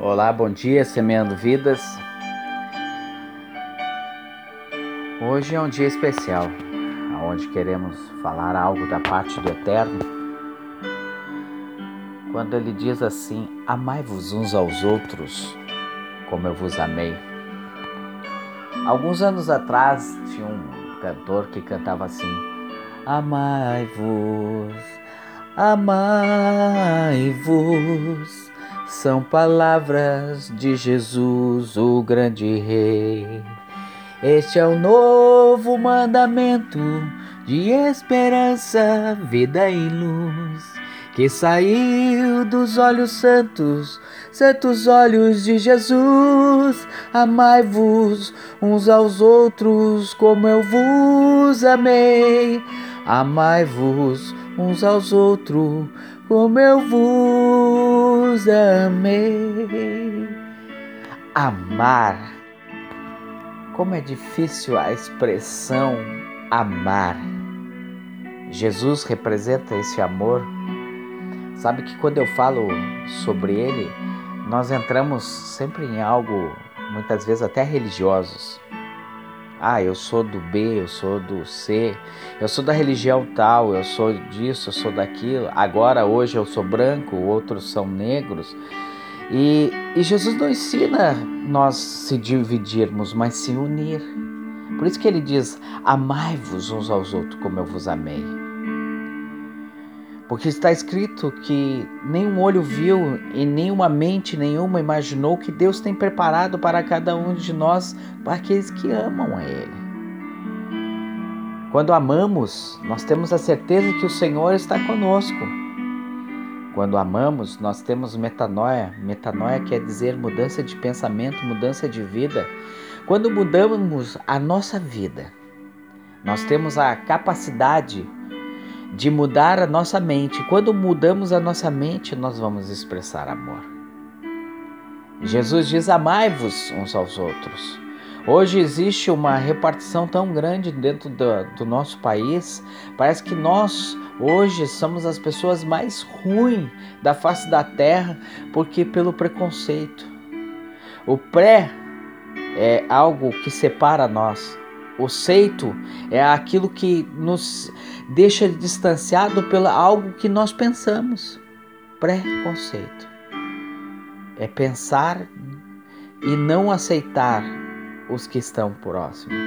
Olá, bom dia, semeando vidas. Hoje é um dia especial, onde queremos falar algo da parte do Eterno. Quando ele diz assim: Amai-vos uns aos outros, como eu vos amei. Alguns anos atrás tinha um cantor que cantava assim: Amai-vos, amai-vos são palavras de Jesus, o grande Rei. Este é o novo mandamento de esperança, vida e luz, que saiu dos olhos santos, santos olhos de Jesus. Amai-vos uns aos outros como eu vos amei. Amai-vos uns aos outros como eu vos amei. Amar. Como é difícil a expressão amar. Jesus representa esse amor. Sabe que quando eu falo sobre ele, nós entramos sempre em algo, muitas vezes até religiosos. Ah, eu sou do B, eu sou do C, eu sou da religião tal, eu sou disso, eu sou daquilo. Agora, hoje eu sou branco, outros são negros. E, e Jesus não ensina nós se dividirmos, mas se unir. Por isso que ele diz: Amai-vos uns aos outros como eu vos amei. Porque está escrito que nenhum olho viu e nenhuma mente nenhuma imaginou que Deus tem preparado para cada um de nós, para aqueles que amam a Ele. Quando amamos, nós temos a certeza que o Senhor está conosco. Quando amamos, nós temos metanoia. Metanoia quer dizer mudança de pensamento, mudança de vida. Quando mudamos a nossa vida, nós temos a capacidade de mudar a nossa mente. Quando mudamos a nossa mente, nós vamos expressar amor. Jesus diz: Amai-vos uns aos outros. Hoje existe uma repartição tão grande dentro do, do, nosso país, parece que nós hoje somos as pessoas mais ruins da face da terra, porque pelo preconceito. O pré é algo que separa nós. O seito é aquilo que nos deixa distanciado pelo algo que nós pensamos. Preconceito. É pensar e não aceitar os que estão próximos.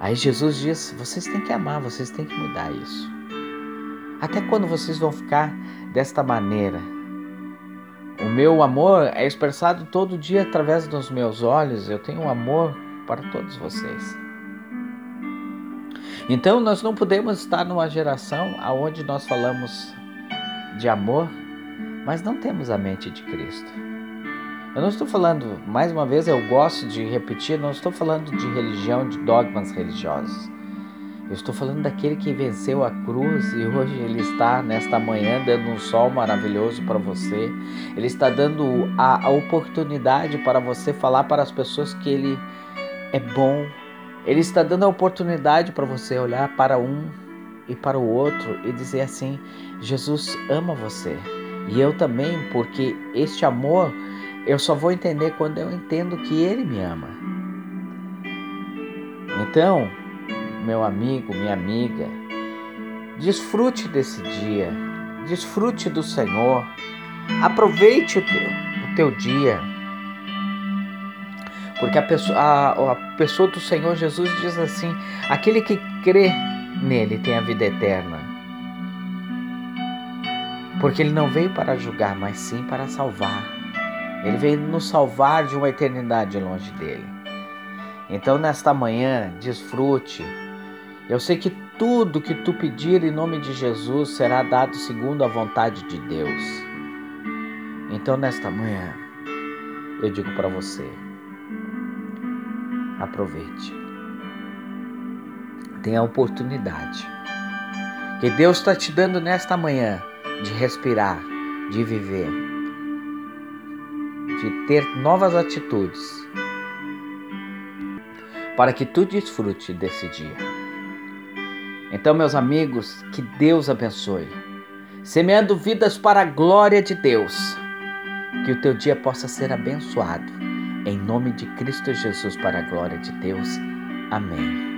Aí Jesus diz: vocês têm que amar, vocês têm que mudar isso. Até quando vocês vão ficar desta maneira? O meu amor é expressado todo dia através dos meus olhos. Eu tenho um amor para todos vocês. Então nós não podemos estar numa geração onde nós falamos de amor, mas não temos a mente de Cristo. Eu não estou falando, mais uma vez eu gosto de repetir, não estou falando de religião, de dogmas religiosos. Eu estou falando daquele que venceu a cruz e hoje ele está nesta manhã dando um sol maravilhoso para você. Ele está dando a, a oportunidade para você falar para as pessoas que ele é bom. Ele está dando a oportunidade para você olhar para um e para o outro e dizer assim: Jesus ama você. E eu também, porque este amor eu só vou entender quando eu entendo que Ele me ama. Então, meu amigo, minha amiga, desfrute desse dia, desfrute do Senhor, aproveite o teu, o teu dia porque a pessoa, a, a pessoa do Senhor Jesus diz assim: aquele que crê nele tem a vida eterna. Porque ele não veio para julgar, mas sim para salvar. Ele veio nos salvar de uma eternidade longe dele. Então, nesta manhã, desfrute. Eu sei que tudo que tu pedir em nome de Jesus será dado segundo a vontade de Deus. Então, nesta manhã, eu digo para você: aproveite. Tenha a oportunidade que Deus está te dando nesta manhã de respirar, de viver, de ter novas atitudes, para que tu desfrute desse dia. Então, meus amigos, que Deus abençoe, semeando vidas para a glória de Deus Que o teu dia possa ser abençoado. Em nome de Cristo Jesus, para a glória de Deus. Amém.